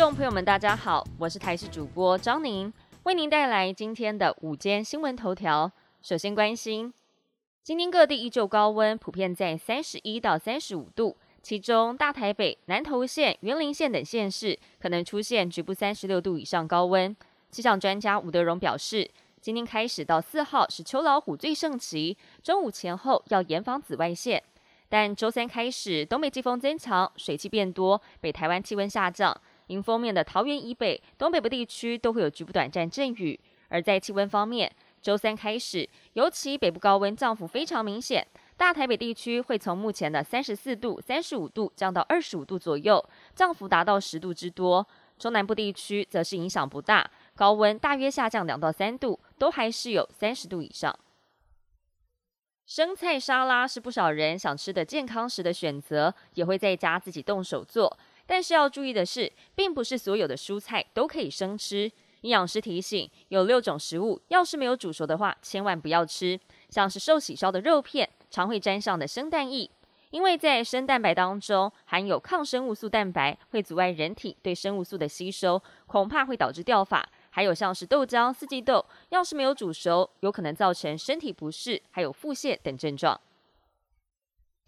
众朋友们，大家好，我是台视主播张宁，为您带来今天的午间新闻头条。首先关心，今天各地依旧高温，普遍在三十一到三十五度，其中大台北、南投县、云林县等县市可能出现局部三十六度以上高温。气象专家吴德荣表示，今天开始到四号是秋老虎最盛期，中午前后要严防紫外线。但周三开始，东北季风增强，水汽变多，北台湾气温下降。迎风面的桃园以北、东北部地区都会有局部短暂阵雨。而在气温方面，周三开始，尤其北部高温降幅非常明显，大台北地区会从目前的三十四度、三十五度降到二十五度左右，降幅达到十度之多。中南部地区则是影响不大，高温大约下降两到三度，都还是有三十度以上。生菜沙拉是不少人想吃的健康食的选择，也会在家自己动手做。但是要注意的是，并不是所有的蔬菜都可以生吃。营养师提醒，有六种食物，要是没有煮熟的话，千万不要吃。像是寿喜烧的肉片，常会沾上的生蛋液，因为在生蛋白当中含有抗生物素蛋白，会阻碍人体对生物素的吸收，恐怕会导致掉发。还有像是豆浆、四季豆，要是没有煮熟，有可能造成身体不适，还有腹泻等症状。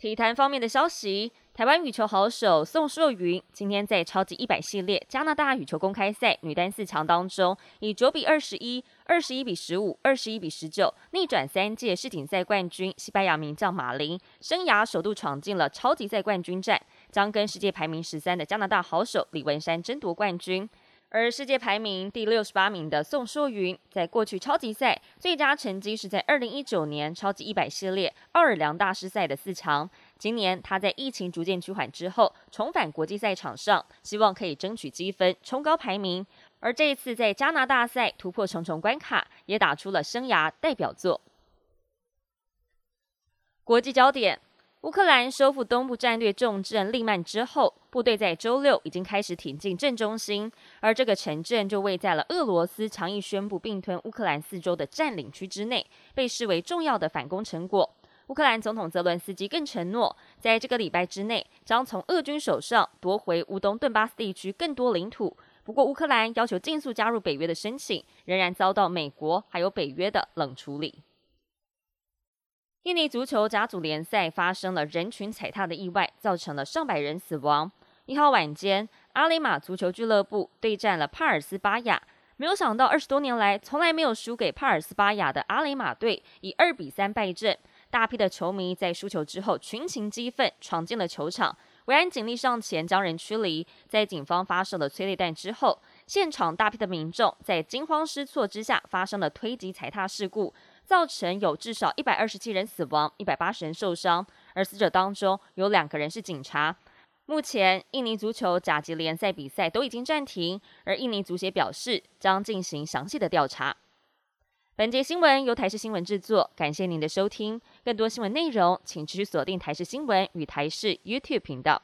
体坛方面的消息，台湾羽球好手宋硕云今天在超级一百系列加拿大羽球公开赛女单四强当中，以九比二十一、二十一比十五、二十一比十九逆转三届世锦赛冠军西班牙名将马林，生涯首度闯进了超级赛冠军战，将跟世界排名十三的加拿大好手李文山争夺冠军。而世界排名第六十八名的宋硕云，在过去超级赛最佳成绩是在二零一九年超级一百系列奥尔良大师赛的四强。今年他在疫情逐渐趋缓之后，重返国际赛场上，希望可以争取积分，冲高排名。而这一次在加拿大赛突破重重关卡，也打出了生涯代表作。国际焦点。乌克兰收复东部战略重镇利曼之后，部队在周六已经开始挺进镇中心，而这个城镇就位在了俄罗斯强硬宣布并吞乌克兰四周的占领区之内，被视为重要的反攻成果。乌克兰总统泽伦斯基更承诺，在这个礼拜之内将从俄军手上夺回乌东顿巴斯地区更多领土。不过，乌克兰要求尽速加入北约的申请，仍然遭到美国还有北约的冷处理。印尼足球甲组联赛发生了人群踩踏的意外，造成了上百人死亡。一号晚间，阿里马足球俱乐部对战了帕尔斯巴雅，没有想到二十多年来从来没有输给帕尔斯巴雅的阿里马队以二比三败阵。大批的球迷在输球之后群情激愤，闯进了球场。维安警力上前将人驱离。在警方发射了催泪弹之后，现场大批的民众在惊慌失措之下发生了推挤踩踏事故。造成有至少一百二十七人死亡，一百八十人受伤，而死者当中有两个人是警察。目前，印尼足球甲级联赛比赛都已经暂停，而印尼足协表示将进行详细的调查。本节新闻由台视新闻制作，感谢您的收听。更多新闻内容，请持续锁定台视新闻与台视 YouTube 频道。